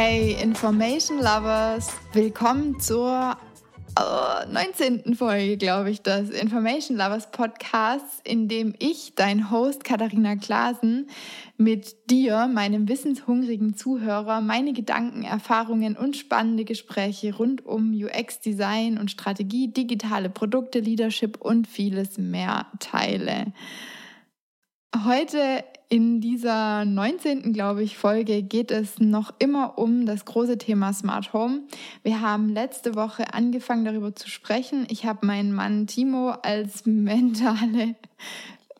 Hey Information Lovers, willkommen zur äh, 19. Folge, glaube ich, des Information Lovers Podcasts, in dem ich, dein Host Katharina Klasen, mit dir, meinem wissenshungrigen Zuhörer, meine Gedanken, Erfahrungen und spannende Gespräche rund um UX-Design und Strategie, digitale Produkte, Leadership und vieles mehr teile. Heute in dieser 19. glaube ich Folge geht es noch immer um das große Thema Smart Home. Wir haben letzte Woche angefangen darüber zu sprechen. Ich habe meinen Mann Timo als mentale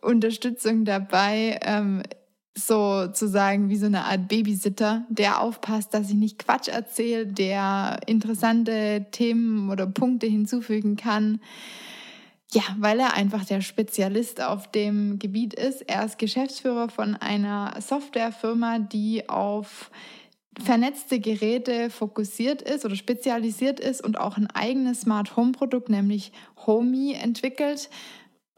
Unterstützung dabei. Ähm, sozusagen wie so eine Art Babysitter, der aufpasst, dass ich nicht Quatsch erzähle, der interessante Themen oder Punkte hinzufügen kann. Ja, weil er einfach der Spezialist auf dem Gebiet ist. Er ist Geschäftsführer von einer Softwarefirma, die auf vernetzte Geräte fokussiert ist oder spezialisiert ist und auch ein eigenes Smart Home Produkt, nämlich Homey, entwickelt.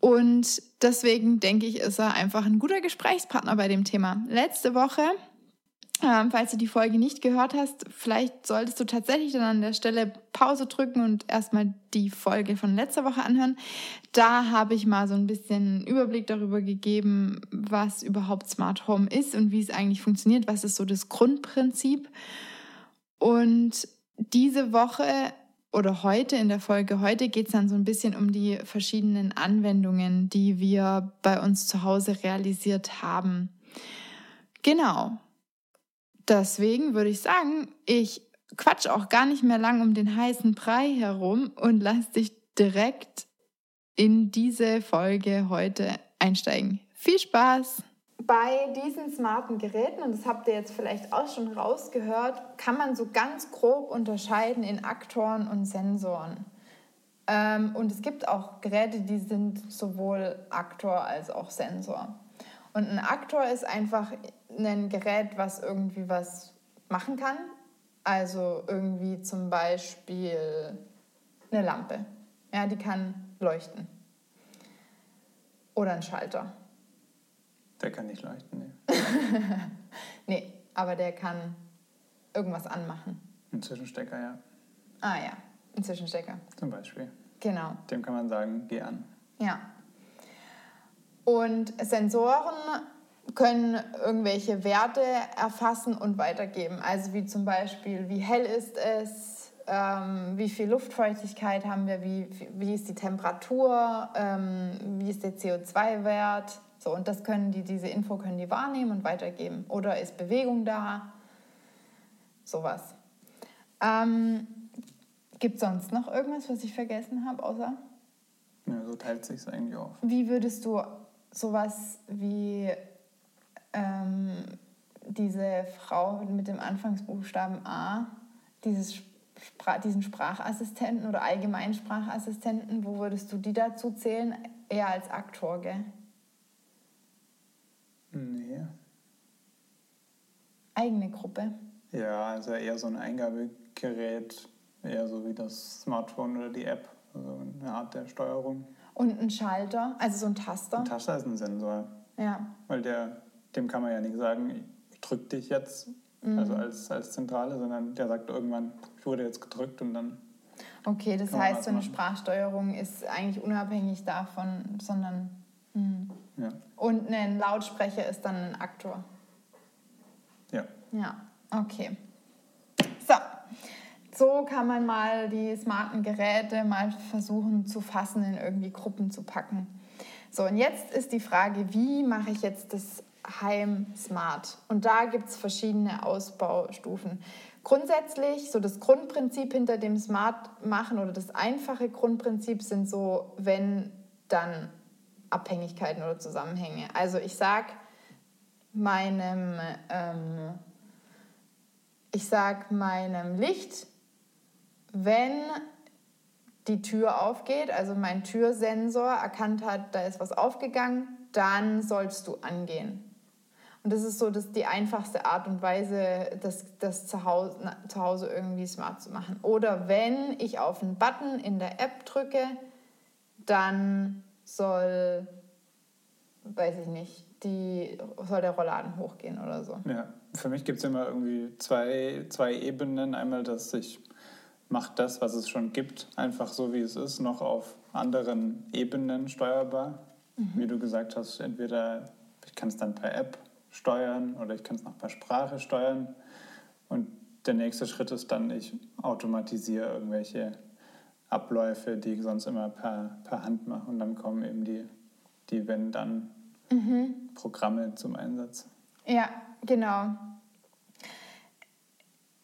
Und deswegen denke ich, ist er einfach ein guter Gesprächspartner bei dem Thema. Letzte Woche ähm, falls du die Folge nicht gehört hast, vielleicht solltest du tatsächlich dann an der Stelle Pause drücken und erstmal die Folge von letzter Woche anhören. Da habe ich mal so ein bisschen Überblick darüber gegeben, was überhaupt Smart Home ist und wie es eigentlich funktioniert, was ist so das Grundprinzip. Und diese Woche oder heute in der Folge heute geht es dann so ein bisschen um die verschiedenen Anwendungen, die wir bei uns zu Hause realisiert haben. Genau. Deswegen würde ich sagen, ich quatsch auch gar nicht mehr lang um den heißen Brei herum und lass dich direkt in diese Folge heute einsteigen. Viel Spaß! Bei diesen smarten Geräten, und das habt ihr jetzt vielleicht auch schon rausgehört, kann man so ganz grob unterscheiden in Aktoren und Sensoren. Ähm, und es gibt auch Geräte, die sind sowohl Aktor als auch Sensor. Und ein Aktor ist einfach ein Gerät, was irgendwie was machen kann. Also irgendwie zum Beispiel eine Lampe. Ja, die kann leuchten. Oder ein Schalter. Der kann nicht leuchten, nee. nee, aber der kann irgendwas anmachen. Ein Zwischenstecker, ja. Ah ja, ein Zwischenstecker. Zum Beispiel. Genau. Dem kann man sagen, geh an. Ja. Und Sensoren können irgendwelche Werte erfassen und weitergeben. Also wie zum Beispiel, wie hell ist es, ähm, wie viel Luftfeuchtigkeit haben wir, wie, wie ist die Temperatur, ähm, wie ist der CO2-Wert. So, und das können die, diese Info können die wahrnehmen und weitergeben. Oder ist Bewegung da? Sowas. Ähm, Gibt es sonst noch irgendwas, was ich vergessen habe, außer? Ja, so teilt sich eigentlich auf. Wie würdest du sowas wie ähm, diese Frau mit dem Anfangsbuchstaben A, dieses Spra diesen Sprachassistenten oder Allgemeinsprachassistenten, wo würdest du die dazu zählen? Eher als Aktor, gell? Nee. Eigene Gruppe? Ja, also eher so ein Eingabegerät, eher so wie das Smartphone oder die App, also eine Art der Steuerung. Und ein Schalter, also so ein Taster? Ein Taster ist ein Sensor. Ja. Weil der dem kann man ja nicht sagen, ich drücke dich jetzt, mhm. also als, als Zentrale, sondern der sagt irgendwann, ich wurde jetzt gedrückt und dann. Okay, das heißt, so eine Sprachsteuerung ist eigentlich unabhängig davon, sondern. Mh. Ja. Und ein Lautsprecher ist dann ein Aktor. Ja. Ja, okay. So. Kann man mal die smarten Geräte mal versuchen zu fassen, in irgendwie Gruppen zu packen. So, und jetzt ist die Frage, wie mache ich jetzt das Heim Smart. Und da gibt es verschiedene Ausbaustufen. Grundsätzlich, so das Grundprinzip hinter dem Smart machen oder das einfache Grundprinzip sind so, wenn dann Abhängigkeiten oder Zusammenhänge. Also ich sage meinem, ähm, ich sag meinem Licht, wenn die Tür aufgeht, also mein Türsensor erkannt hat, da ist was aufgegangen, dann sollst du angehen. Und das ist so das, die einfachste Art und Weise, das, das zu, Hause, na, zu Hause irgendwie smart zu machen. Oder wenn ich auf einen Button in der App drücke, dann soll, weiß ich nicht, die, soll der Rollladen hochgehen oder so. Ja, für mich gibt es immer irgendwie zwei, zwei Ebenen. Einmal, dass ich mache das, was es schon gibt, einfach so wie es ist, noch auf anderen Ebenen steuerbar. Mhm. Wie du gesagt hast, entweder ich kann es dann per App steuern oder ich kann es noch per Sprache steuern. Und der nächste Schritt ist dann, ich automatisiere irgendwelche Abläufe, die ich sonst immer per, per Hand mache. Und dann kommen eben die, die Wenn-Dann-Programme mhm. zum Einsatz. Ja, genau.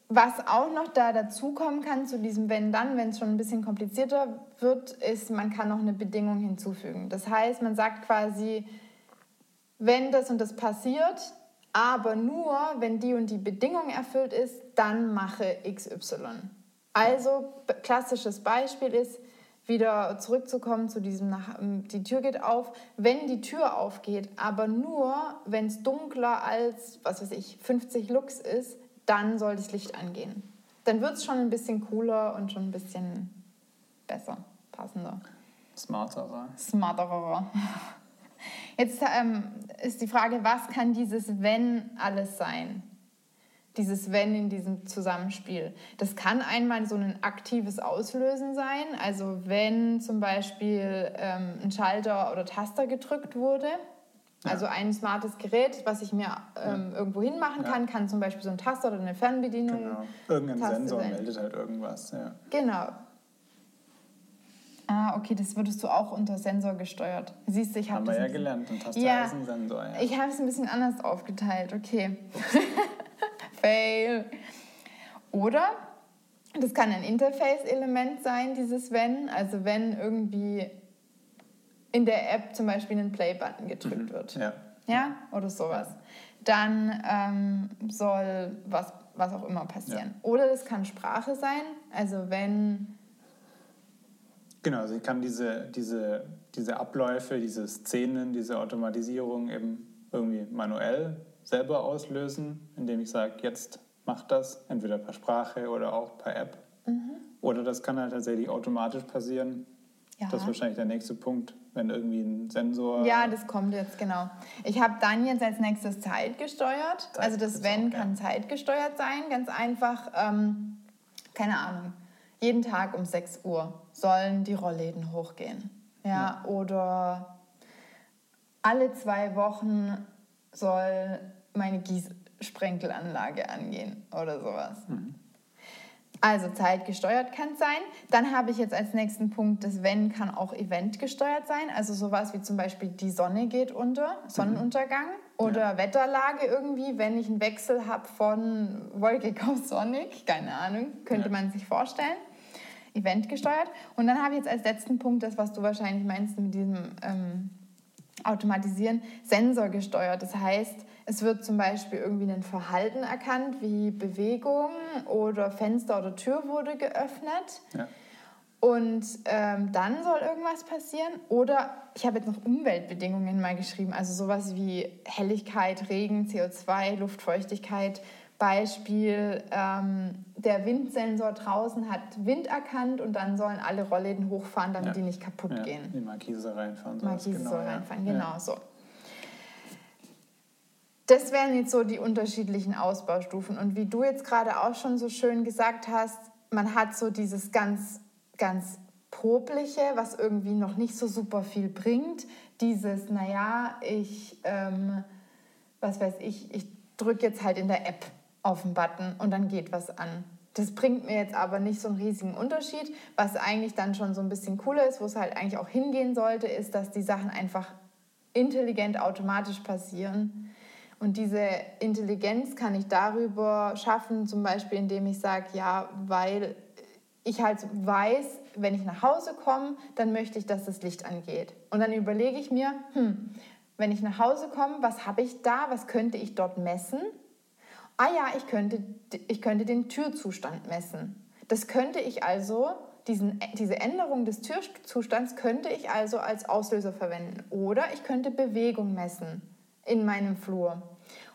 Was auch noch da dazukommen kann zu diesem Wenn-Dann, wenn es schon ein bisschen komplizierter wird, ist, man kann noch eine Bedingung hinzufügen. Das heißt, man sagt quasi, wenn das und das passiert, aber nur, wenn die und die Bedingung erfüllt ist, dann mache XY. Also, klassisches Beispiel ist, wieder zurückzukommen zu diesem, ähm, die Tür geht auf, wenn die Tür aufgeht, aber nur, wenn es dunkler als, was weiß ich, 50 Lux ist, dann soll das Licht angehen. Dann wird es schon ein bisschen cooler und schon ein bisschen besser, passender. Smarterer. Smarterer. Jetzt ähm, ist die Frage, was kann dieses Wenn alles sein? Dieses Wenn in diesem Zusammenspiel. Das kann einmal so ein aktives Auslösen sein, also wenn zum Beispiel ähm, ein Schalter oder Taster gedrückt wurde. Also ein smartes Gerät, was ich mir ähm, ja. irgendwo hinmachen ja. kann, kann zum Beispiel so ein Taster oder eine Fernbedienung. Genau. Irgendein Taste Sensor sein. meldet halt irgendwas. Ja. Genau. Ah, okay, das würdest du auch unter Sensor gesteuert. Siehst du, ich habe Haben wir ja gelernt, ein Taster ja, ist ein Sensor. Ja. Ich habe es ein bisschen anders aufgeteilt, okay. Fail. Oder das kann ein Interface-Element sein, dieses Wenn. Also wenn irgendwie in der App zum Beispiel ein Play-Button gedrückt mhm. wird. Ja. Ja, oder sowas. Dann ähm, soll was, was auch immer passieren. Ja. Oder das kann Sprache sein. Also wenn Genau, also ich kann diese, diese, diese Abläufe, diese Szenen, diese Automatisierung eben irgendwie manuell selber auslösen, indem ich sage, jetzt mach das, entweder per Sprache oder auch per App. Mhm. Oder das kann halt tatsächlich automatisch passieren. Ja. Das ist wahrscheinlich der nächste Punkt, wenn irgendwie ein Sensor. Ja, das kommt jetzt, genau. Ich habe dann jetzt als nächstes Zeit gesteuert. Zeit also das Wenn auch, kann ja. zeitgesteuert sein, ganz einfach. Ähm, keine Ahnung jeden Tag um 6 Uhr sollen die Rollläden hochgehen. Ja, ja. Oder alle zwei Wochen soll meine Gießsprenkelanlage angehen oder sowas. Mhm. Also zeitgesteuert kann es sein. Dann habe ich jetzt als nächsten Punkt, das Wenn kann auch eventgesteuert sein. Also sowas wie zum Beispiel die Sonne geht unter, Sonnenuntergang. Mhm. Oder ja. Wetterlage irgendwie, wenn ich einen Wechsel habe von wolkig auf sonnig. Keine Ahnung, könnte ja. man sich vorstellen. Event gesteuert. Und dann habe ich jetzt als letzten Punkt das, was du wahrscheinlich meinst mit diesem ähm, Automatisieren, Sensor gesteuert. Das heißt, es wird zum Beispiel irgendwie ein Verhalten erkannt, wie Bewegung oder Fenster oder Tür wurde geöffnet. Ja. Und ähm, dann soll irgendwas passieren. Oder ich habe jetzt noch Umweltbedingungen mal geschrieben, also sowas wie Helligkeit, Regen, CO2, Luftfeuchtigkeit, Beispiel, ähm, der Windsensor draußen hat Wind erkannt und dann sollen alle Rollläden hochfahren, damit ja. die nicht kaputt ja, gehen. Die Markise reinfahren. Markise genau, soll reinfahren, genau so. Das wären jetzt so die unterschiedlichen Ausbaustufen. Und wie du jetzt gerade auch schon so schön gesagt hast, man hat so dieses ganz, ganz Popliche, was irgendwie noch nicht so super viel bringt. Dieses, naja, ich, ähm, was weiß ich, ich drücke jetzt halt in der App auf den Button und dann geht was an. Das bringt mir jetzt aber nicht so einen riesigen Unterschied. Was eigentlich dann schon so ein bisschen cooler ist, wo es halt eigentlich auch hingehen sollte, ist, dass die Sachen einfach intelligent automatisch passieren. Und diese Intelligenz kann ich darüber schaffen, zum Beispiel indem ich sage, ja, weil ich halt weiß, wenn ich nach Hause komme, dann möchte ich, dass das Licht angeht. Und dann überlege ich mir, hm, wenn ich nach Hause komme, was habe ich da, was könnte ich dort messen? Ah ja, ich könnte, ich könnte den Türzustand messen. Das könnte ich also, diesen, diese Änderung des Türzustands könnte ich also als Auslöser verwenden. Oder ich könnte Bewegung messen in meinem Flur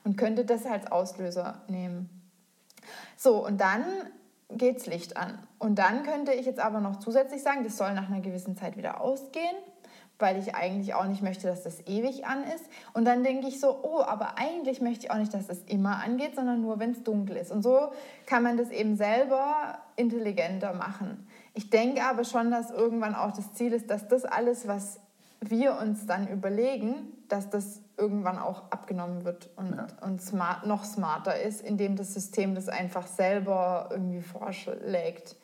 und könnte das als Auslöser nehmen. So, und dann geht's Licht an. Und dann könnte ich jetzt aber noch zusätzlich sagen, das soll nach einer gewissen Zeit wieder ausgehen. Weil ich eigentlich auch nicht möchte, dass das ewig an ist. Und dann denke ich so, oh, aber eigentlich möchte ich auch nicht, dass das immer angeht, sondern nur, wenn es dunkel ist. Und so kann man das eben selber intelligenter machen. Ich denke aber schon, dass irgendwann auch das Ziel ist, dass das alles, was wir uns dann überlegen, dass das irgendwann auch abgenommen wird und, ja. und smart, noch smarter ist, indem das System das einfach selber irgendwie vorschlägt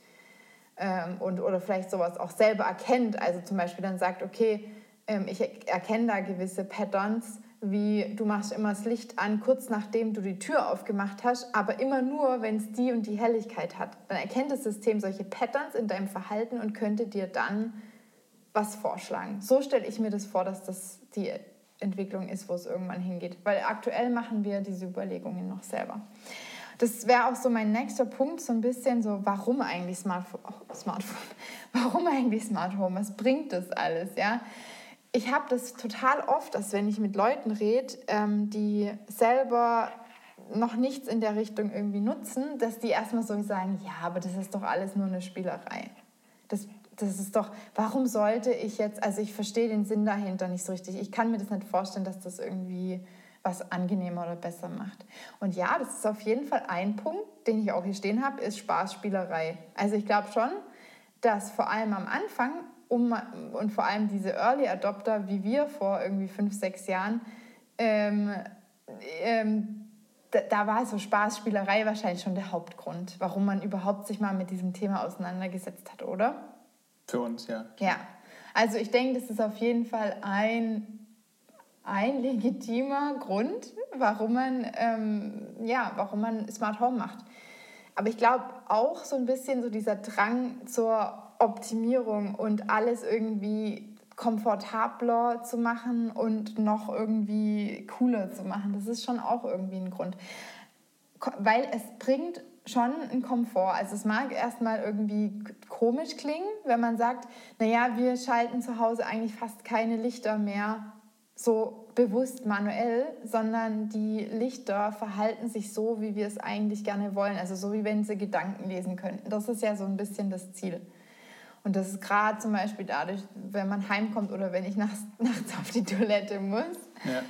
ähm, und, oder vielleicht sowas auch selber erkennt. Also zum Beispiel dann sagt, okay, ähm, ich erkenne da gewisse Patterns, wie du machst immer das Licht an, kurz nachdem du die Tür aufgemacht hast, aber immer nur, wenn es die und die Helligkeit hat. Dann erkennt das System solche Patterns in deinem Verhalten und könnte dir dann was vorschlagen. So stelle ich mir das vor, dass das die Entwicklung ist, wo es irgendwann hingeht. Weil aktuell machen wir diese Überlegungen noch selber. Das wäre auch so mein nächster Punkt, so ein bisschen so, warum eigentlich Smartphone? Smartphone. Warum eigentlich Smart Home? Was bringt das alles? Ja? Ich habe das total oft, dass wenn ich mit Leuten rede, ähm, die selber noch nichts in der Richtung irgendwie nutzen, dass die erstmal so sagen, ja, aber das ist doch alles nur eine Spielerei. Das, das ist doch, warum sollte ich jetzt, also ich verstehe den Sinn dahinter nicht so richtig. Ich kann mir das nicht vorstellen, dass das irgendwie was angenehmer oder besser macht. Und ja, das ist auf jeden Fall ein Punkt, den ich auch hier stehen habe, ist Spaßspielerei. Also ich glaube schon, dass vor allem am Anfang um, und vor allem diese Early Adopter wie wir vor irgendwie fünf, sechs Jahren, ähm, ähm, da, da, war so Spaßspielerei wahrscheinlich schon der Hauptgrund, warum man überhaupt sich mal mit diesem Thema auseinandergesetzt hat, oder? Für uns, ja. Ja, also ich denke, das ist auf jeden Fall ein ein legitimer Grund, warum man, ähm, ja, warum man Smart Home macht. Aber ich glaube auch so ein bisschen so dieser Drang zur Optimierung und alles irgendwie komfortabler zu machen und noch irgendwie cooler zu machen. Das ist schon auch irgendwie ein Grund. Weil es bringt schon einen Komfort. Also es mag erstmal irgendwie komisch klingen, wenn man sagt, naja, wir schalten zu Hause eigentlich fast keine Lichter mehr so bewusst manuell, sondern die Lichter verhalten sich so, wie wir es eigentlich gerne wollen. Also so, wie wenn sie Gedanken lesen könnten. Das ist ja so ein bisschen das Ziel. Und das ist gerade zum Beispiel dadurch, wenn man heimkommt oder wenn ich nachts, nachts auf die Toilette muss, ja.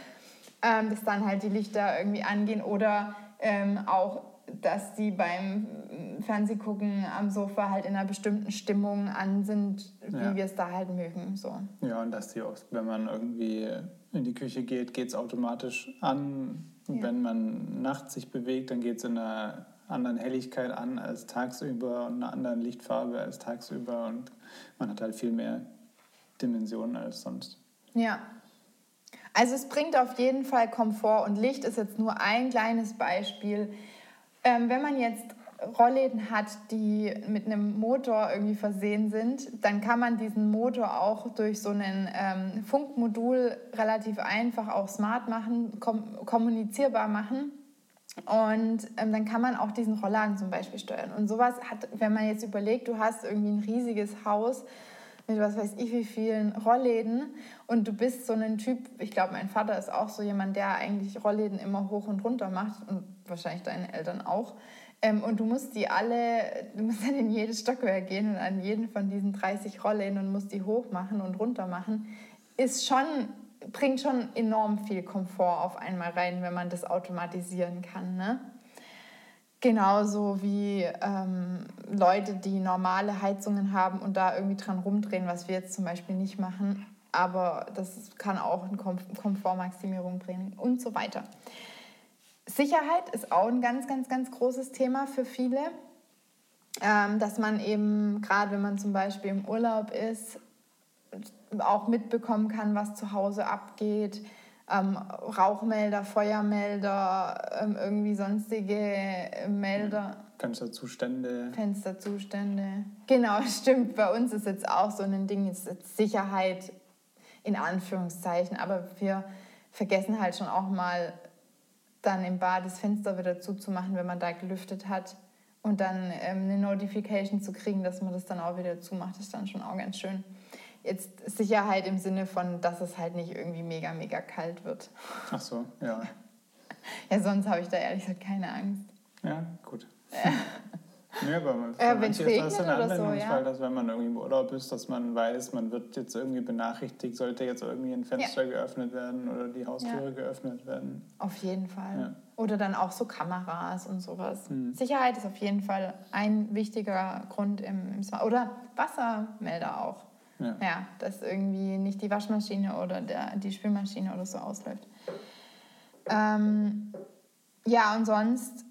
ähm, dass dann halt die Lichter irgendwie angehen oder ähm, auch, dass die beim Fernsehgucken am Sofa halt in einer bestimmten Stimmung an sind, wie ja. wir es da halt mögen. So. Ja, und dass die auch, wenn man irgendwie in die Küche geht, geht es automatisch an. Ja. Wenn man nachts sich bewegt, dann geht es in einer anderen Helligkeit an als tagsüber und einer anderen Lichtfarbe als tagsüber und man hat halt viel mehr Dimensionen als sonst. Ja. Also es bringt auf jeden Fall Komfort und Licht ist jetzt nur ein kleines Beispiel. Ähm, wenn man jetzt Rollläden hat, die mit einem Motor irgendwie versehen sind, dann kann man diesen Motor auch durch so ein ähm, Funkmodul relativ einfach auch smart machen, kom kommunizierbar machen. Und ähm, dann kann man auch diesen Rollladen zum Beispiel steuern. Und sowas hat, wenn man jetzt überlegt, du hast irgendwie ein riesiges Haus mit was weiß ich wie vielen Rollläden und du bist so ein Typ, ich glaube, mein Vater ist auch so jemand, der eigentlich Rollläden immer hoch und runter macht und wahrscheinlich deine Eltern auch. Ähm, und du musst die alle, du musst dann in jedes Stockwerk gehen und an jeden von diesen 30 Rollen und musst die hoch machen und runter machen, ist schon, bringt schon enorm viel Komfort auf einmal rein, wenn man das automatisieren kann. Ne? Genauso wie ähm, Leute, die normale Heizungen haben und da irgendwie dran rumdrehen, was wir jetzt zum Beispiel nicht machen. Aber das kann auch eine Komfortmaximierung bringen und so weiter. Sicherheit ist auch ein ganz, ganz, ganz großes Thema für viele. Ähm, dass man eben, gerade wenn man zum Beispiel im Urlaub ist, auch mitbekommen kann, was zu Hause abgeht. Ähm, Rauchmelder, Feuermelder, ähm, irgendwie sonstige Melder. Fensterzustände. Fensterzustände. Genau, stimmt. Bei uns ist jetzt auch so ein Ding, ist Sicherheit in Anführungszeichen. Aber wir vergessen halt schon auch mal dann im Bad das Fenster wieder zuzumachen, wenn man da gelüftet hat. Und dann ähm, eine Notification zu kriegen, dass man das dann auch wieder zumacht, ist dann schon auch ganz schön. Jetzt Sicherheit im Sinne von, dass es halt nicht irgendwie mega, mega kalt wird. Ach so, ja. Ja, sonst habe ich da ehrlich gesagt keine Angst. Ja, gut. Ja, aber für Äh, manche ist das ein oder so, Anwendungsfall, ja. dass wenn man irgendwie im Urlaub ist, dass man weiß, man wird jetzt irgendwie benachrichtigt, sollte jetzt irgendwie ein Fenster geöffnet werden oder die Haustüre Ja. geöffnet werden. Auf jeden Fall. Ja. Oder dann auch so Kameras und sowas. Mhm. Sicherheit ist auf jeden Fall ein wichtiger Grund im, im Smart. Oder Wassermelder auch. Ja. Ja, dass irgendwie nicht die Waschmaschine oder der, die Spülmaschine oder so ausläuft. Ähm, ja, und sonst,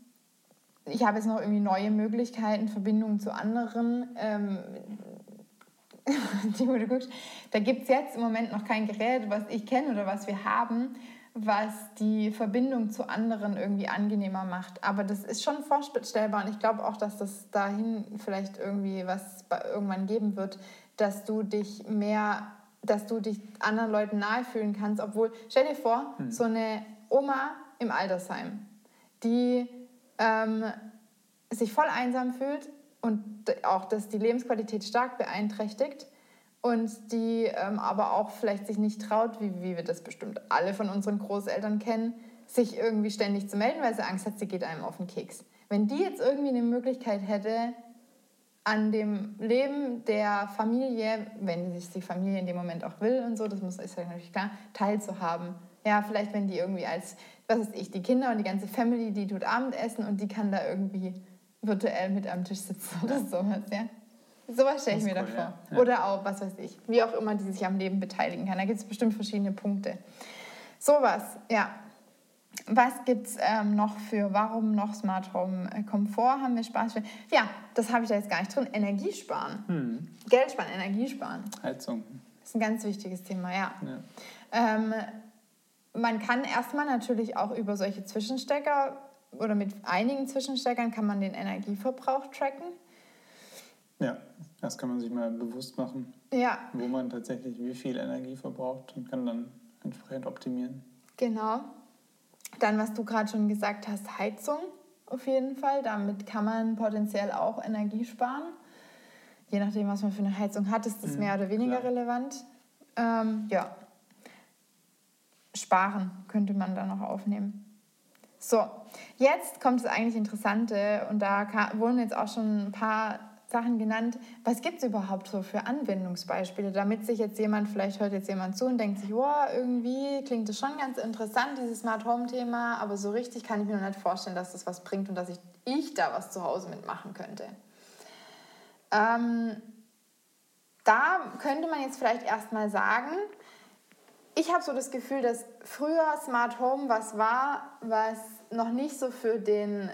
ich habe jetzt noch irgendwie neue Möglichkeiten, Verbindungen zu anderen. Ähm, Timo, du guckst, da gibt es jetzt im Moment noch kein Gerät, was ich kenne oder was wir haben, was die Verbindung zu anderen irgendwie angenehmer macht. Aber das ist schon vorstellbar und ich glaube auch, dass das dahin vielleicht irgendwie was irgendwann geben wird, dass du dich mehr, dass du dich anderen Leuten nahe fühlen kannst, obwohl, stell dir vor, so eine Oma im Altersheim, die ähm, sich voll einsam fühlt und auch, dass die Lebensqualität stark beeinträchtigt und die ähm, aber auch vielleicht sich nicht traut, wie, wie wir das bestimmt alle von unseren Großeltern kennen, sich irgendwie ständig zu melden, weil sie Angst hat, sie geht einem auf den Keks. Wenn die jetzt irgendwie eine Möglichkeit hätte, an dem Leben der Familie, wenn sich die Familie in dem Moment auch will und so, das muss, ist ja natürlich klar, teilzuhaben. Ja, vielleicht wenn die irgendwie als, was weiß ich, die Kinder und die ganze Family, die tut Abendessen und die kann da irgendwie virtuell mit am Tisch sitzen oder sowas, ja. Sowas stelle ich mir ist da cool, vor. Ja. Oder auch, was weiß ich, wie auch immer die sich am Leben beteiligen kann. Da gibt es bestimmt verschiedene Punkte. Sowas, ja. Was gibt es ähm, noch für, warum noch Smart Home äh, Komfort? Haben wir Spaß für? Ja, das habe ich da jetzt gar nicht drin. Energiesparen. Hm. Geld sparen, Energiesparen. Heizung. Das ist ein ganz wichtiges Thema, ja. Ja. Ähm, man kann erstmal natürlich auch über solche Zwischenstecker oder mit einigen Zwischensteckern kann man den Energieverbrauch tracken. ja, das kann man sich mal bewusst machen, Ja, wo man tatsächlich wie viel Energie verbraucht und kann dann entsprechend optimieren. Genau. Dann, was du gerade schon gesagt hast, Heizung auf jeden Fall. Damit kann man potenziell auch Energie sparen. Je nachdem, was man für eine Heizung hat, ist das Mhm, mehr oder weniger klar. relevant. Ähm, ja. Sparen könnte man da noch aufnehmen. So, jetzt kommt das eigentlich Interessante und da wurden jetzt auch schon ein paar Sachen genannt. Was gibt es überhaupt so für Anwendungsbeispiele, damit sich jetzt jemand, vielleicht hört jetzt jemand zu und denkt sich, wow, irgendwie klingt das schon ganz interessant, dieses Smart Home Thema, aber so richtig kann ich mir noch nicht vorstellen, dass das was bringt und dass ich, ich da was zu Hause mitmachen könnte. Ähm, da könnte man jetzt vielleicht erstmal sagen, ich habe so das Gefühl, dass früher Smart Home was war, was noch nicht so für den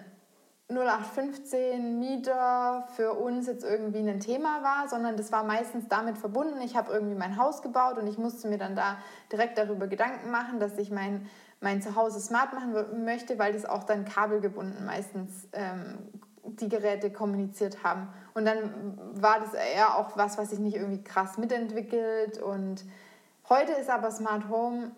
0815 Mieter für uns jetzt irgendwie ein Thema war, sondern das war meistens damit verbunden, ich habe irgendwie mein Haus gebaut und ich musste mir dann da direkt darüber Gedanken machen, dass ich mein, mein Zuhause smart machen möchte, weil das auch dann kabelgebunden meistens ähm, die Geräte kommuniziert haben. Und dann war das eher auch was, was sich nicht irgendwie krass mitentwickelt und Heute ist aber Smart Home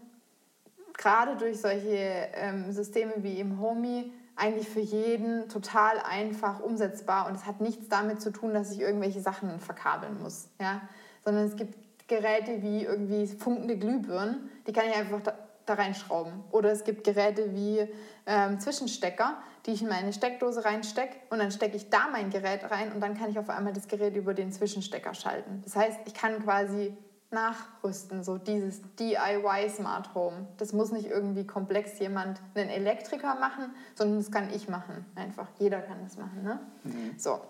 gerade durch solche ähm, Systeme wie im Homey eigentlich für jeden total einfach umsetzbar und es hat nichts damit zu tun, dass ich irgendwelche Sachen verkabeln muss, ja? sondern es gibt Geräte wie irgendwie funkende Glühbirnen, die kann ich einfach da, da reinschrauben. Oder es gibt Geräte wie ähm, Zwischenstecker, die ich in meine Steckdose reinstecke und dann stecke ich da mein Gerät rein und dann kann ich auf einmal das Gerät über den Zwischenstecker schalten. Das heißt, ich kann quasi nachrüsten, so dieses DIY Smart Home. Das muss nicht irgendwie komplex jemand, einen Elektriker machen, sondern das kann ich machen. Einfach, jeder kann das machen. Ne? So.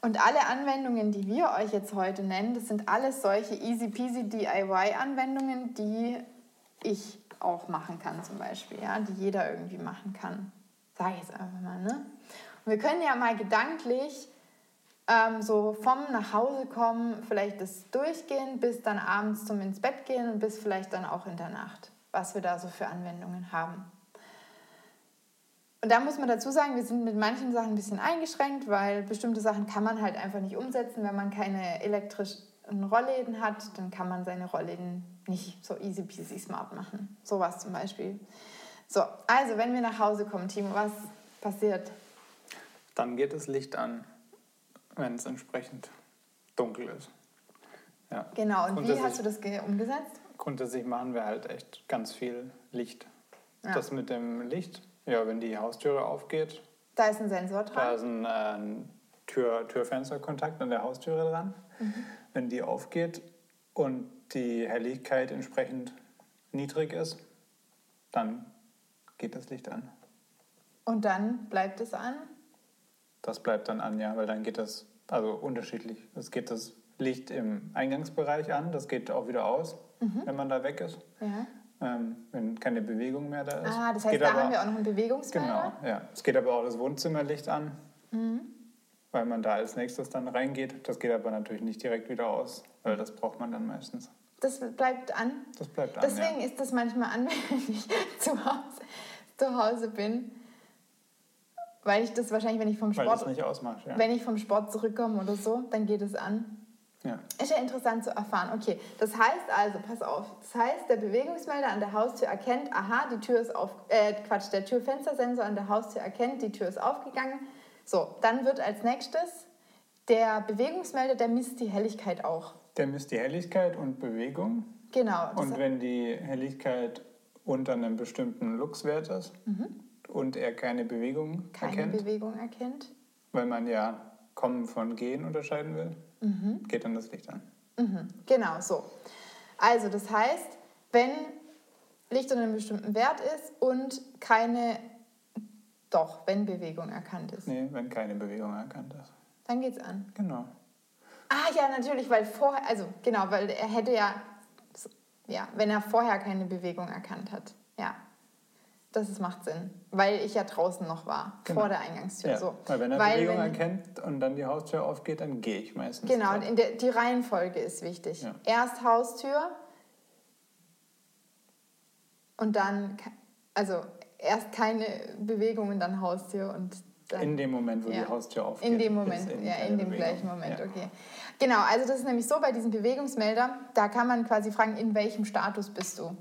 Und alle Anwendungen, die wir euch jetzt heute nennen, das sind alles solche easy peasy DIY-Anwendungen, die ich auch machen kann zum Beispiel, ja, die jeder irgendwie machen kann. Sage ich jetzt einfach mal. Ne? Und wir können ja mal gedanklich ähm, so vom nach Hause kommen, vielleicht das durchgehen, bis dann abends zum ins Bett gehen und bis vielleicht dann auch in der Nacht, was wir da so für Anwendungen haben. Und da muss man dazu sagen, wir sind mit manchen Sachen ein bisschen eingeschränkt, weil bestimmte Sachen kann man halt einfach nicht umsetzen. Wenn man keine elektrischen Rollläden hat, dann kann man seine Rollläden nicht so easy peasy smart machen. Sowas zum Beispiel. So, also wenn wir nach Hause kommen, Timo, was passiert? Dann geht das Licht an, wenn es entsprechend dunkel ist. Ja. Genau, und wie hast du das ge- umgesetzt? Grundsätzlich machen wir halt echt ganz viel Licht. Ja. Das mit dem Licht, ja, wenn die Haustüre aufgeht, Da ist ein Sensor dran. Da ist ein äh, Tür, Türfensterkontakt an der Haustüre dran. Mhm. Wenn die aufgeht und die Helligkeit entsprechend niedrig ist, dann geht das Licht an. Und dann bleibt es an? Das bleibt dann an, ja, weil dann geht das, also unterschiedlich. Es geht das Licht im Eingangsbereich an, das geht auch wieder aus, mhm. wenn man da weg ist. Ja. Ähm, wenn keine Bewegung mehr da ist. Ah, das heißt, da aber, haben wir auch noch einen Bewegungsmelder? Genau, ja. Es geht aber auch das Wohnzimmerlicht an, mhm. weil man da als nächstes dann reingeht. Das geht aber natürlich nicht direkt wieder aus, weil das braucht man dann meistens. Das bleibt an? Das bleibt an, Deswegen ja. ist das manchmal an, wenn ich zu Hause, zu Hause bin. Weil ich das wahrscheinlich, wenn ich vom Sport, Weil das nicht ausmacht, ja. wenn ich vom Sport zurückkomme oder so, dann geht es an. Ja. Ist ja interessant zu erfahren. Okay, das heißt also, pass auf, das heißt, der Bewegungsmelder an der Haustür erkennt, aha, die Tür ist auf, äh, Quatsch, der Türfenstersensor an der Haustür erkennt, die Tür ist aufgegangen. So, dann wird als nächstes der Bewegungsmelder, der misst die Helligkeit auch. Der misst die Helligkeit und Bewegung. Genau. Und wenn die Helligkeit unter einem bestimmten Luxwert ist mhm. Und er keine Bewegung keine erkennt. Keine Bewegung erkennt. Weil man ja Kommen von Gehen unterscheiden will, mhm. geht dann das Licht an. Mhm. Genau, so. Also das heißt, wenn Licht unter einem bestimmten Wert ist und keine, doch, wenn Bewegung erkannt ist. Nee, wenn keine Bewegung erkannt ist. Dann geht's an. Genau. Ah ja, natürlich, weil vorher, also genau, weil er hätte ja, ja, wenn er vorher keine Bewegung erkannt hat. Ja, das ist, macht Sinn, weil ich ja draußen noch war, genau. vor der Eingangstür. Ja, so. Weil wenn er weil, Bewegung wenn, erkennt und dann die Haustür aufgeht, dann gehe ich meistens. Genau, der, die Reihenfolge ist wichtig. Ja. Erst Haustür und dann, also erst keine Bewegung und dann Haustür und dann, in dem Moment, wo ja. die Haustür aufgeht. In dem Moment, in ja, in dem Bewegung. gleichen Moment, ja. okay. Genau, also das ist nämlich so bei diesem Bewegungsmelder, da kann man quasi fragen, in welchem Status bist du?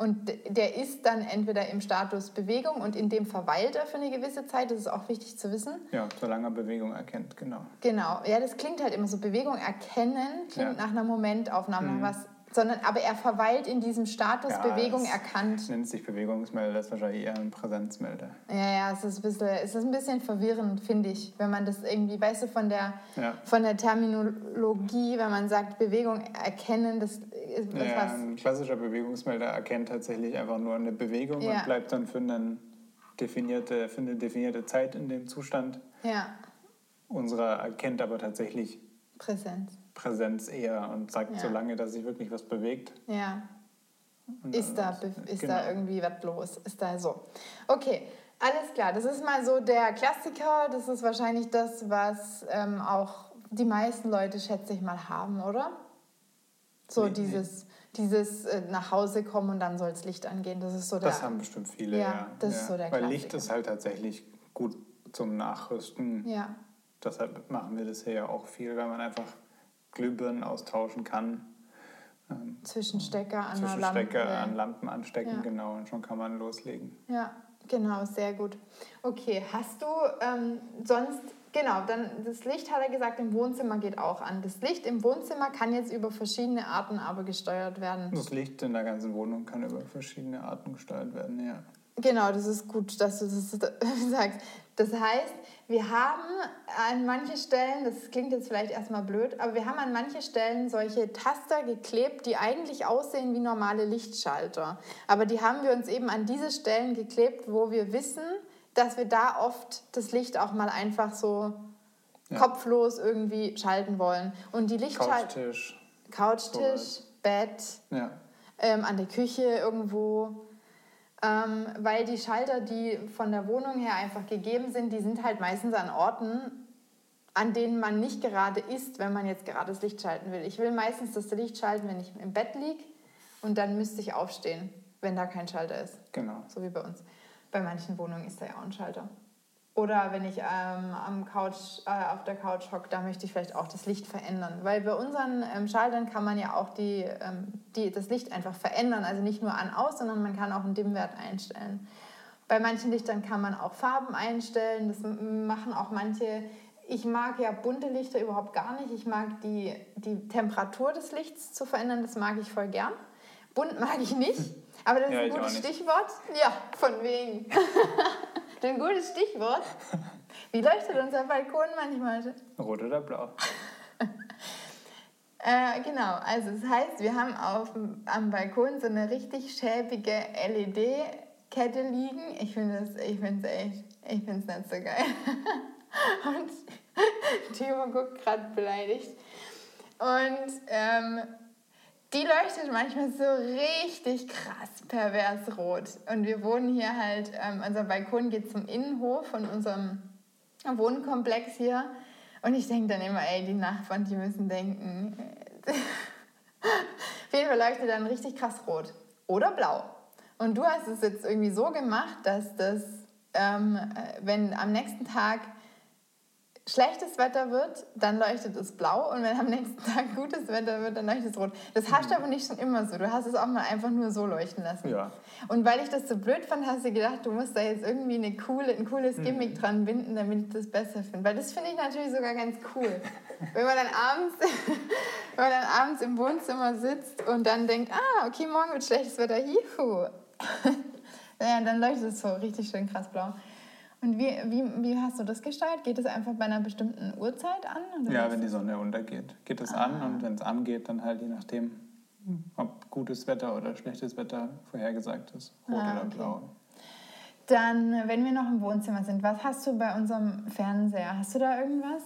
Und der ist dann entweder im Status Bewegung und in dem verweilt er für eine gewisse Zeit. Das ist auch wichtig zu wissen. Ja, solange er Bewegung erkennt, genau. Genau. Ja, das klingt halt immer so. Bewegung erkennen klingt ja. nach einer Momentaufnahme, mhm. was sondern aber er verweilt in diesem Status ja, Bewegung erkannt. Nennt sich Bewegungsmelder, das ist wahrscheinlich eher ein Präsenzmelder. Ja, ja, es ist ein bisschen, es ist ein bisschen verwirrend, finde ich, wenn man das irgendwie, weißt du, von der, ja. von der Terminologie, wenn man sagt Bewegung erkennen, das ist ja, was. Ein klassischer Bewegungsmelder erkennt tatsächlich einfach nur eine Bewegung und bleibt dann für, einen definierte, für eine definierte Zeit in dem Zustand. Ja. Unserer erkennt aber tatsächlich Präsenz. Präsenz eher und sagt, ja. solange dass sich wirklich was bewegt. Ja. Ist da, ist genau. da irgendwie was los? Ist da so. Okay, alles klar. Das ist mal so der Klassiker. Das ist wahrscheinlich das, was ähm, auch die meisten Leute, schätze ich mal, haben, oder? So nee, dieses, nee. dieses äh, nach Hause kommen und dann soll das Licht angehen. Das ist so der. Das haben bestimmt viele, ja. ja. Das ja. ist so der Weil Licht ist halt tatsächlich gut zum Nachrüsten. Ja. Deshalb machen wir das hier ja auch viel, weil man einfach Glühbirnen austauschen kann. Ähm, Zwischenstecker an Zwischenstecker Lampe. an Lampen anstecken, ja. genau, und schon kann man loslegen. Ja, genau, sehr gut. Okay, hast du ähm, sonst, genau, dann das Licht hat er gesagt, im Wohnzimmer geht auch an. Das Licht im Wohnzimmer kann jetzt über verschiedene Arten aber gesteuert werden. Das Licht in der ganzen Wohnung kann über verschiedene Arten gesteuert werden, ja. Genau, das ist gut, dass du das sagst. Das heißt, wir haben an manchen Stellen, das klingt jetzt vielleicht erstmal blöd, aber wir haben an manchen Stellen solche Taster geklebt, die eigentlich aussehen wie normale Lichtschalter. Aber die haben wir uns eben an diese Stellen geklebt, wo wir wissen, dass wir da oft das Licht auch mal einfach so ja. kopflos irgendwie schalten wollen. Und die Lichtschalter. Couchtisch. Couchtisch, Bett, ja. ähm, an der Küche irgendwo ähm, weil die Schalter, die von der Wohnung her einfach gegeben sind, die sind halt meistens an Orten, an denen man nicht gerade ist, wenn man jetzt gerade das Licht schalten will. Ich will meistens das Licht schalten, wenn ich im Bett liege und dann müsste ich aufstehen, wenn da kein Schalter ist. Genau. So wie bei uns. Bei manchen Wohnungen ist da ja auch ein Schalter. Oder wenn ich ähm, am Couch, äh, auf der Couch hocke, da möchte ich vielleicht auch das Licht verändern. Weil bei unseren ähm, Schaltern kann man ja auch die, ähm, die, das Licht einfach verändern. Also nicht nur an, aus, sondern man kann auch einen Dimmwert einstellen. Bei manchen Lichtern kann man auch Farben einstellen. Das machen auch manche. Ich mag ja bunte Lichter überhaupt gar nicht. Ich mag die, die Temperatur des Lichts zu verändern. Das mag ich voll gern. Bunt mag ich nicht. Aber das ja, ist ein gutes Stichwort. Ja, von wegen. ein gutes Stichwort. Wie leuchtet unser Balkon manchmal? Rot oder blau? äh, genau, also das heißt, wir haben auf, am Balkon so eine richtig schäbige LED-Kette liegen. Ich finde es echt, ich finde es nicht so geil. Und Timo guckt gerade beleidigt. Und ähm, die leuchtet manchmal so richtig krass pervers rot. Und wir wohnen hier halt, ähm, unser Balkon geht zum Innenhof von unserem Wohnkomplex hier. Und ich denke dann immer, ey, die Nachbarn, die müssen denken. Auf jeden Fall leuchtet dann richtig krass rot. Oder blau. Und du hast es jetzt irgendwie so gemacht, dass das, ähm, äh, wenn am nächsten Tag schlechtes Wetter wird, dann leuchtet es blau und wenn am nächsten Tag gutes Wetter wird, dann leuchtet es rot. Das hast du aber nicht schon immer so. Du hast es auch mal einfach nur so leuchten lassen. Ja. Und weil ich das so blöd fand, hast du gedacht, du musst da jetzt irgendwie eine coole, ein cooles Mhm. Gimmick dran binden, damit ich das besser finde. Weil das finde ich natürlich sogar ganz cool. wenn man dann abends, wenn man dann abends im Wohnzimmer sitzt und dann denkt, ah, okay, morgen wird schlechtes Wetter, juhu. ja, dann leuchtet es so richtig schön krass blau. Und wie, wie, wie hast du das gesteuert? Geht es einfach bei einer bestimmten Uhrzeit an? Oder Ja, wenn die Sonne untergeht, geht es Ah. an und wenn es angeht, dann halt je nachdem, ob gutes Wetter oder schlechtes Wetter vorhergesagt ist, rot Ah, oder okay. blau. Dann, wenn wir noch im Wohnzimmer sind, was hast du bei unserem Fernseher? Hast du da irgendwas?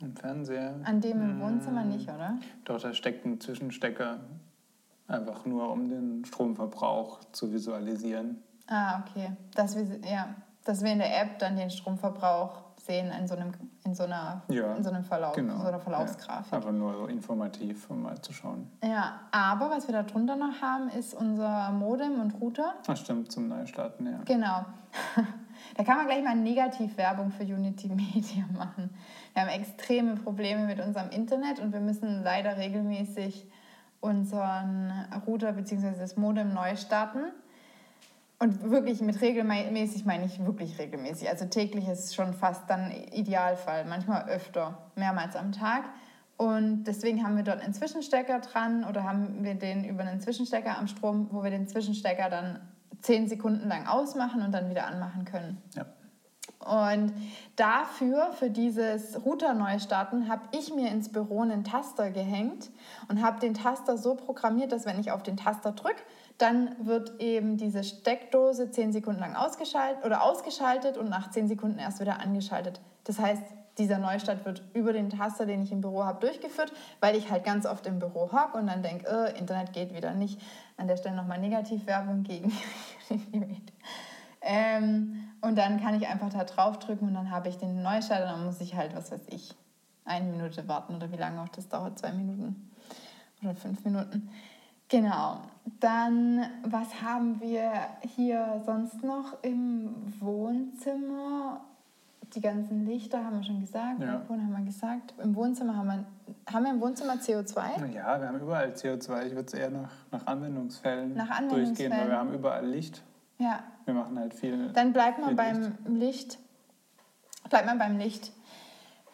Im Fernseher. An dem im mm, Wohnzimmer nicht, oder? Doch, da steckt ein Zwischenstecker, einfach nur um den Stromverbrauch zu visualisieren. Ah, okay. Wir, ja, dass wir in der App dann den Stromverbrauch sehen in so einem, in so einer, Ja, in so einem Verlauf, Genau. so einer Verlaufsgrafik. Ja, einfach nur so informativ, um mal zu schauen. Ja. aber was wir da drunter noch haben, ist unser Modem und Router. Das stimmt, zum Neustarten, ja. Genau. da kann man gleich mal Negativwerbung für Unity Media machen. Wir haben extreme Probleme mit unserem Internet und wir müssen leider regelmäßig unseren Router bzw. das Modem neu starten. Und wirklich mit regelmäßig meine ich wirklich regelmäßig. Also täglich ist schon fast dann Idealfall, manchmal öfter, mehrmals am Tag. Und deswegen haben wir dort einen Zwischenstecker dran oder haben wir den über einen Zwischenstecker am Strom, wo wir den Zwischenstecker dann zehn Sekunden lang ausmachen und dann wieder anmachen können. ja. Und dafür, für dieses Router neu starten, habe ich mir ins Büro einen Taster gehängt und habe den Taster so programmiert, dass wenn ich auf den Taster drücke, dann wird eben diese Steckdose 10 Sekunden lang ausgeschaltet oder ausgeschaltet und nach 10 Sekunden erst wieder angeschaltet. Das heißt, dieser Neustart wird über den Taster, den ich im Büro habe, durchgeführt, weil ich halt ganz oft im Büro hocke und dann denke, äh, Internet geht wieder nicht. An der Stelle nochmal Negativwerbung gegen ähm, und dann kann ich einfach da draufdrücken und dann habe ich den Neustart und dann muss ich halt, was weiß ich, eine Minute warten oder wie lange auch das dauert, zwei Minuten oder fünf Minuten. Genau. Dann, was haben wir hier sonst noch im Wohnzimmer? Die ganzen Lichter haben wir schon gesagt, Ja. Balkon haben wir gesagt. Im Wohnzimmer haben wir, haben wir im Wohnzimmer CO2? Ja, wir haben überall CO2. Ich würde es eher nach, nach Anwendungsfällen Nach durchgehen, Anwendungsfällen. weil wir haben überall Licht. Ja, Wir machen halt viel. Dann bleibt man beim Licht. Bleibt man beim Licht.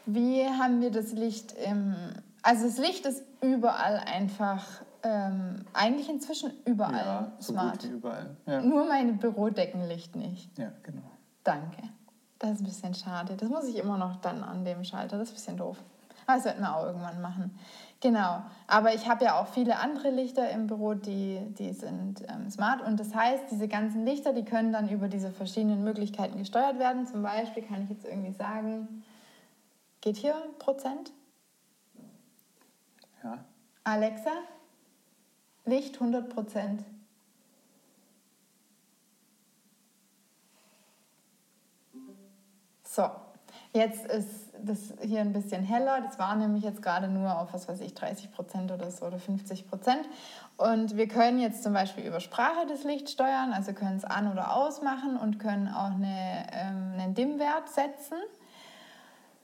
Wie haben wir das Licht im. Also das Licht ist überall einfach, ähm, eigentlich inzwischen überall ja, so smart. überall. Ja, Nur meine Bürodeckenlicht nicht. ja genau. Danke. Das ist ein bisschen schade. Das muss ich immer noch dann an dem Schalter. Das ist ein bisschen doof. Aber das werden wir auch irgendwann machen. Genau. Aber ich habe ja auch viele andere Lichter im Büro, die, die sind ähm, smart. Und das heißt, diese ganzen Lichter, die können dann über diese verschiedenen Möglichkeiten gesteuert werden. Zum Beispiel kann ich jetzt irgendwie sagen, geht hier Prozent? Ja. Alexa, Licht 100 Prozent. So, jetzt ist das hier ein bisschen heller. Das war nämlich jetzt gerade nur auf, was weiß ich, 30 Prozent oder so oder 50 Prozent. Und wir können jetzt zum Beispiel über Sprache das Licht steuern, also können es an- oder ausmachen und können auch eine, ähm, einen Dimmwert setzen.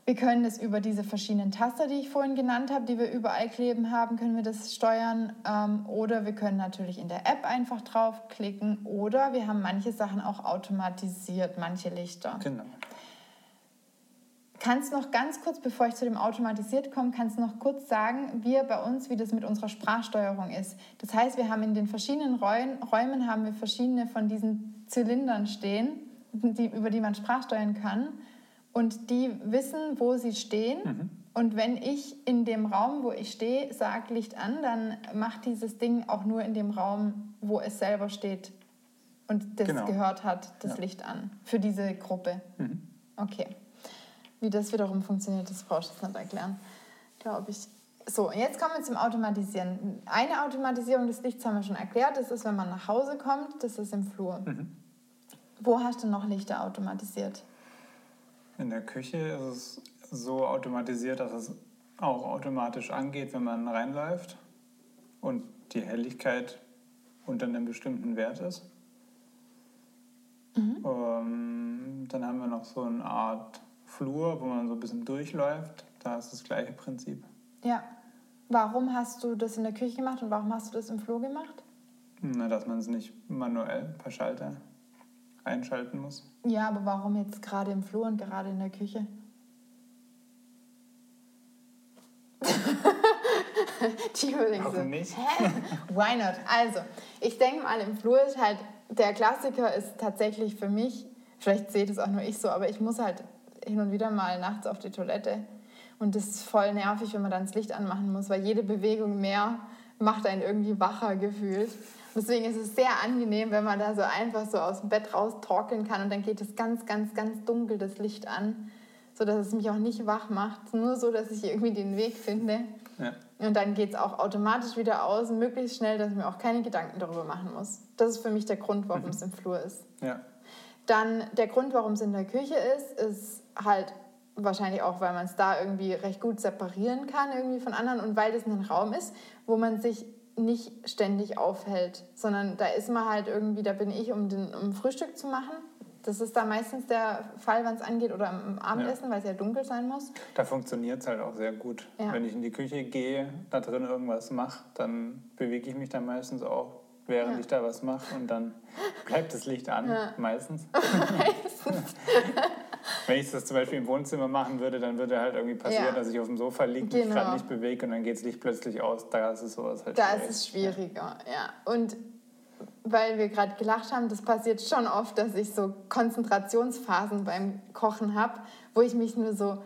Wir können es über diese verschiedenen Taster, die ich vorhin genannt habe, die wir überall kleben haben, können wir das steuern. Ähm, oder wir können natürlich in der App einfach draufklicken. Oder wir haben manche Sachen auch automatisiert, manche Lichter. Genau. Kannst noch ganz kurz, bevor ich zu dem automatisiert komme, kannst du noch kurz sagen, wir bei uns, wie das mit unserer Sprachsteuerung ist. Das heißt, wir haben in den verschiedenen Räumen, Räumen haben wir verschiedene von diesen Zylindern stehen, die, über die man sprachsteuern kann. Und die wissen, wo sie stehen. Mhm. Und wenn ich in dem Raum, wo ich stehe, sage Licht an, dann macht dieses Ding auch nur in dem Raum, wo es selber steht und das Genau. gehört hat, das Ja. Licht an. Für diese Gruppe. Mhm. Okay. Wie das wiederum funktioniert, das brauchst du jetzt nicht erklären, glaube ich. So, jetzt kommen wir zum Automatisieren. Eine Automatisierung des Lichts haben wir schon erklärt. Das ist, wenn man nach Hause kommt, das ist im Flur. Mhm. Wo hast du noch Lichter automatisiert? In der Küche ist es so automatisiert, dass es auch automatisch angeht, wenn man reinläuft und die Helligkeit unter einem bestimmten Wert ist. Ähm, dann haben wir noch so eine Art Flur, wo man so ein bisschen durchläuft. Da ist das gleiche Prinzip. Ja. Warum hast du das in der Küche gemacht und warum hast du das im Flur gemacht? Na, dass man es nicht manuell per Schalter einschalten muss. Ja, aber warum jetzt gerade im Flur und gerade in der Küche? Timo denkt so, Warum nicht? hä? Why not? Also, ich denke mal, im Flur ist halt, der Klassiker ist tatsächlich für mich, vielleicht seht es auch nur ich so, aber ich muss halt hin und wieder mal nachts auf die Toilette. Und das ist voll nervig, wenn man dann das Licht anmachen muss, weil jede Bewegung mehr macht einen irgendwie wacher gefühlt. Deswegen ist es sehr angenehm, wenn man da so einfach so aus dem Bett raus torkeln kann und dann geht es ganz, ganz, ganz dunkel das Licht an, sodass es mich auch nicht wach macht. Nur so, dass ich irgendwie den Weg finde. Ja. Und dann geht es auch automatisch wieder aus, möglichst schnell, dass ich mir auch keine Gedanken darüber machen muss. Das ist für mich der Grund, warum es im Flur ist. Ja. Dann der Grund, warum es in der Küche ist, ist halt wahrscheinlich auch, weil man es da irgendwie recht gut separieren kann irgendwie von anderen und weil das ein Raum ist, wo man sich nicht ständig aufhält, sondern da ist man halt irgendwie, da bin ich, um, den, um Frühstück zu machen. Das ist da meistens der Fall, wenn es angeht, oder am Abendessen, weil es ja dunkel sein muss. Da funktioniert es halt auch sehr gut. Ja. Wenn ich in die Küche gehe, da drin irgendwas mache, dann bewege ich mich dann meistens auch, während Ja. ich da was mache und dann bleibt das Licht an, Ja. meistens. Wenn ich das zum Beispiel im Wohnzimmer machen würde, dann würde halt irgendwie passieren, Ja. dass ich auf dem Sofa liege, mich Genau. gerade nicht bewege und dann geht das Licht plötzlich aus. Da ist es sowas halt Da schwierig. ist es schwieriger, ja. Und weil wir gerade gelacht haben, das passiert schon oft, dass ich so Konzentrationsphasen beim Kochen habe, wo ich mich nur so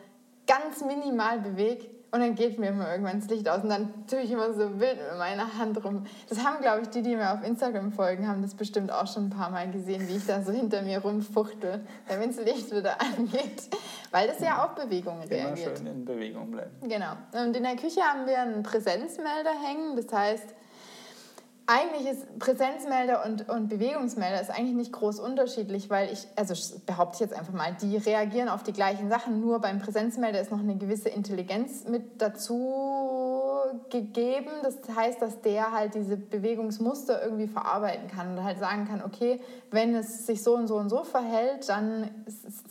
ganz minimal bewege und dann geht mir immer irgendwann das Licht aus und dann tue ich immer so wild mit meiner Hand rum. Das haben, glaube ich, die, die mir auf Instagram folgen, haben das bestimmt auch schon ein paar Mal gesehen, wie ich da so hinter mir rumfuchtel, damit das Licht wieder angeht. Weil das ja auf Bewegungen Immer reagiert. schön in Bewegung bleiben. Genau. Und in der Küche haben wir einen Präsenzmelder hängen. Das heißt, eigentlich ist Präsenzmelder und, und Bewegungsmelder ist eigentlich nicht groß unterschiedlich, weil ich, also behaupte ich jetzt einfach mal, die reagieren auf die gleichen Sachen. Nur beim Präsenzmelder ist noch eine gewisse Intelligenz mit dazu gegeben. Das heißt, dass der halt diese Bewegungsmuster irgendwie verarbeiten kann und halt sagen kann, okay, wenn es sich so und so und so verhält, dann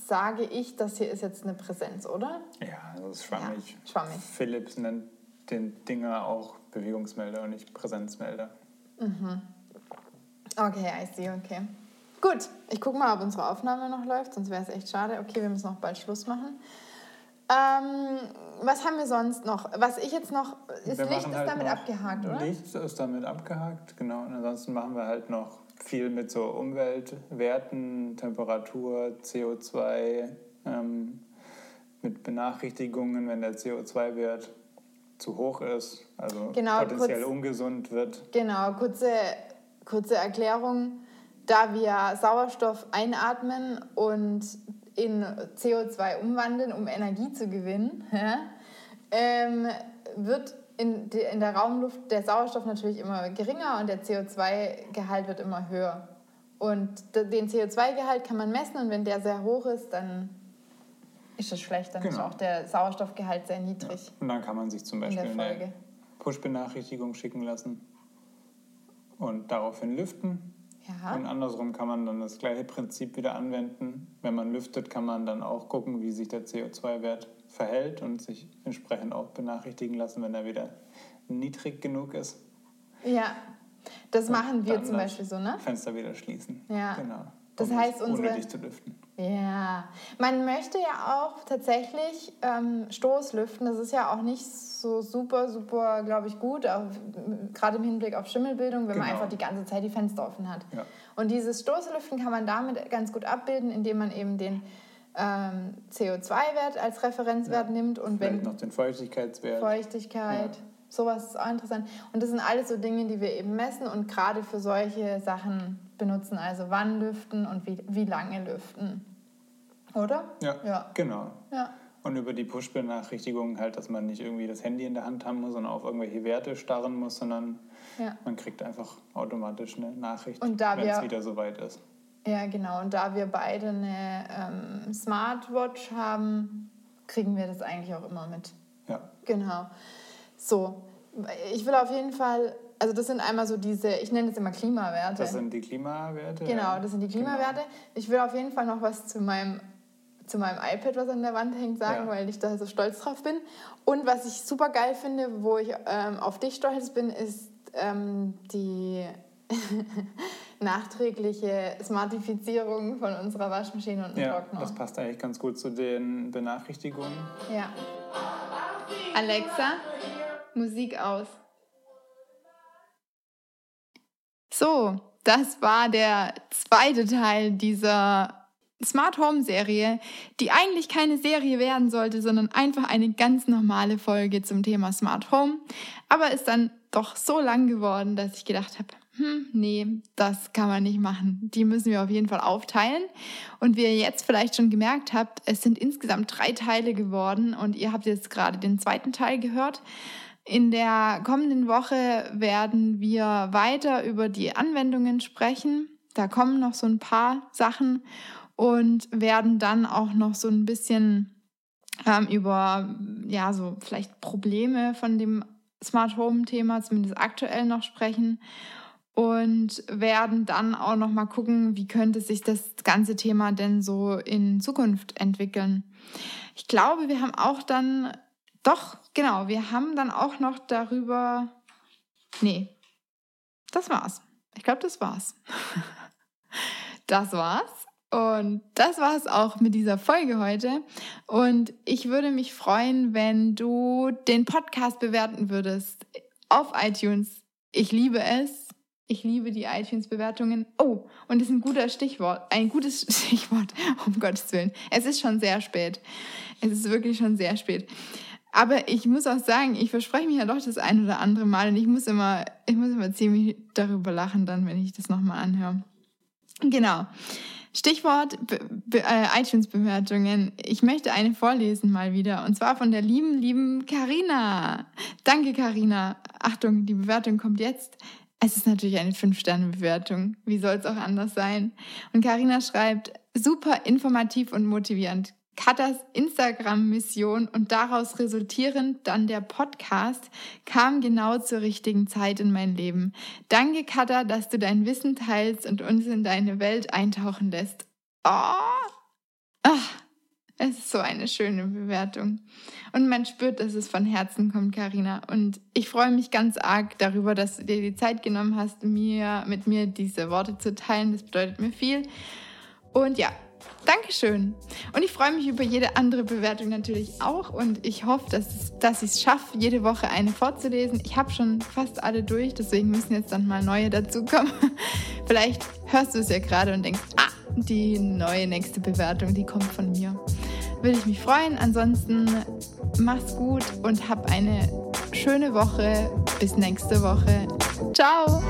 sage ich, das hier ist jetzt eine Präsenz, oder? Ja, das ist schwammig. Ja, schwammig. Philips nennt den Dinger auch Bewegungsmelder und nicht Präsenzmelder. Okay, I see, okay. Gut, ich gucke mal, ob unsere Aufnahme noch läuft, sonst wäre es echt schade. Okay, wir müssen noch bald Schluss machen. Ähm, was haben wir sonst noch? Was ich jetzt noch. Ist Licht ist halt damit abgehakt, oder? Licht ist damit abgehakt, genau. Und ansonsten machen wir halt noch viel mit so Umweltwerten, Temperatur, CO2, ähm, mit Benachrichtigungen, wenn der CO2-Wert zu hoch ist, also Genau, potenziell kurz- ungesund wird. Genau, kurze, kurze Erklärung. Da wir Sauerstoff einatmen und in CO2 umwandeln, um Energie zu gewinnen, ähm, wird in, de- in der Raumluft der Sauerstoff natürlich immer geringer und der CO2-Gehalt wird immer höher. Und den CO2-Gehalt kann man messen und wenn der sehr hoch ist, dann ist es schlecht, dann ist Genau. auch der Sauerstoffgehalt sehr niedrig Und dann kann man sich zum Beispiel eine. Push-Benachrichtigung schicken lassen und daraufhin lüften. Ja. Und andersrum kann man dann das gleiche Prinzip wieder anwenden. Wenn man lüftet, kann man dann auch gucken, wie sich der CO2-Wert verhält und sich entsprechend auch benachrichtigen lassen, wenn er wieder niedrig genug ist. Ja, das Und machen wir zum Beispiel so, ne? Fenster wieder schließen. Ja. Genau. Das Um heißt, unsere- zu lüften. Ja, man möchte ja auch tatsächlich ähm, Stoßlüften. Das ist ja auch nicht so super, super, glaube ich, gut, gerade im Hinblick auf Schimmelbildung, wenn genau. man einfach die ganze Zeit die Fenster offen hat. Ja. Und dieses Stoßlüften kann man damit ganz gut abbilden, indem man eben den ähm, CO2-Wert als Referenzwert ja. nimmt und Vielleicht wenn noch den Feuchtigkeitswert. Feuchtigkeit. Ja. Sowas ist auch interessant. Und das sind alles so Dinge, die wir eben messen und gerade für solche Sachen benutzen. Also wann lüften und wie, wie lange lüften. Oder? Ja, ja. genau. Ja. Und über die Push-Benachrichtigungen halt, dass man nicht irgendwie das Handy in der Hand haben muss und auf irgendwelche Werte starren muss, sondern ja. man kriegt einfach automatisch eine Nachricht, wenn es wieder soweit ist. Ja, genau. Und da wir beide eine ähm, Smartwatch haben, kriegen wir das eigentlich auch immer mit. Ja. Genau. So, ich will auf jeden Fall also das sind einmal so diese, ich nenne es immer Klimawerte. Das sind die Klimawerte? Genau, das sind die Klimawerte. Genau. Ich will auf jeden Fall noch was zu meinem zu meinem iPad, was an der Wand hängt, sagen, ja. weil ich da so stolz drauf bin. Und was ich super geil finde, wo ich ähm, auf dich stolz bin, ist ähm, die nachträgliche Smartifizierung von unserer Waschmaschine und ja, Trockner. Das passt eigentlich ganz gut zu den Benachrichtigungen. Ja. Alexa, Musik aus. So, das war der zweite Teil dieser Smart Home Serie, die eigentlich keine Serie werden sollte, sondern einfach eine ganz normale Folge zum Thema Smart Home. Aber ist dann doch so lang geworden, dass ich gedacht habe, hm, nee, das kann man nicht machen. Die müssen wir auf jeden Fall aufteilen. Und wie ihr jetzt vielleicht schon gemerkt habt, es sind insgesamt drei Teile geworden und ihr habt jetzt gerade den zweiten Teil gehört. In der kommenden Woche werden wir weiter über die Anwendungen sprechen. Da kommen noch so ein paar Sachen und werden dann auch noch so ein bisschen ähm, über, ja, so vielleicht Probleme von dem Smart Home Thema zumindest aktuell noch sprechen und werden dann auch noch mal gucken, wie könnte sich das ganze Thema denn so in Zukunft entwickeln. Ich glaube, wir haben auch dann doch genau, wir haben dann auch noch darüber Nee. Das war's. Ich glaube, das war's. das war's. Und das war es auch mit dieser Folge heute. Und ich würde mich freuen, wenn du den Podcast bewerten würdest auf iTunes. Ich liebe es. Ich liebe die iTunes-Bewertungen. Oh, und das ist ein guter Stichwort, ein gutes Stichwort, um Gottes Willen. Es ist schon sehr spät. Es ist wirklich schon sehr spät. Aber ich muss auch sagen, ich verspreche mich ja doch das ein oder andere Mal und ich muss immer, ich muss immer ziemlich darüber lachen dann, wenn ich das nochmal anhöre. Genau. Stichwort äh, iTunes-Bewertungen. Ich möchte eine vorlesen mal wieder. Und zwar von der lieben, lieben Karina. Danke, Karina. Achtung, die Bewertung kommt jetzt. Es ist natürlich eine 5-Sterne-Bewertung. Wie soll es auch anders sein? Und Karina schreibt, super informativ und motivierend. Katas Instagram-Mission und daraus resultierend dann der Podcast kam genau zur richtigen Zeit in mein Leben. Danke, Kata, dass du dein Wissen teilst und uns in deine Welt eintauchen lässt. Oh! Ach, es ist so eine schöne Bewertung. Und man spürt, dass es von Herzen kommt, Karina. Und ich freue mich ganz arg darüber, dass du dir die Zeit genommen hast, mir, mit mir diese Worte zu teilen. Das bedeutet mir viel. Und ja, Dankeschön. Und ich freue mich über jede andere Bewertung natürlich auch. Und ich hoffe, dass, dass ich es schaffe, jede Woche eine vorzulesen. Ich habe schon fast alle durch, deswegen müssen jetzt dann mal neue dazukommen. Vielleicht hörst du es ja gerade und denkst, ah, die neue nächste Bewertung, die kommt von mir. Würde ich mich freuen. Ansonsten mach's gut und hab eine schöne Woche. Bis nächste Woche. Ciao.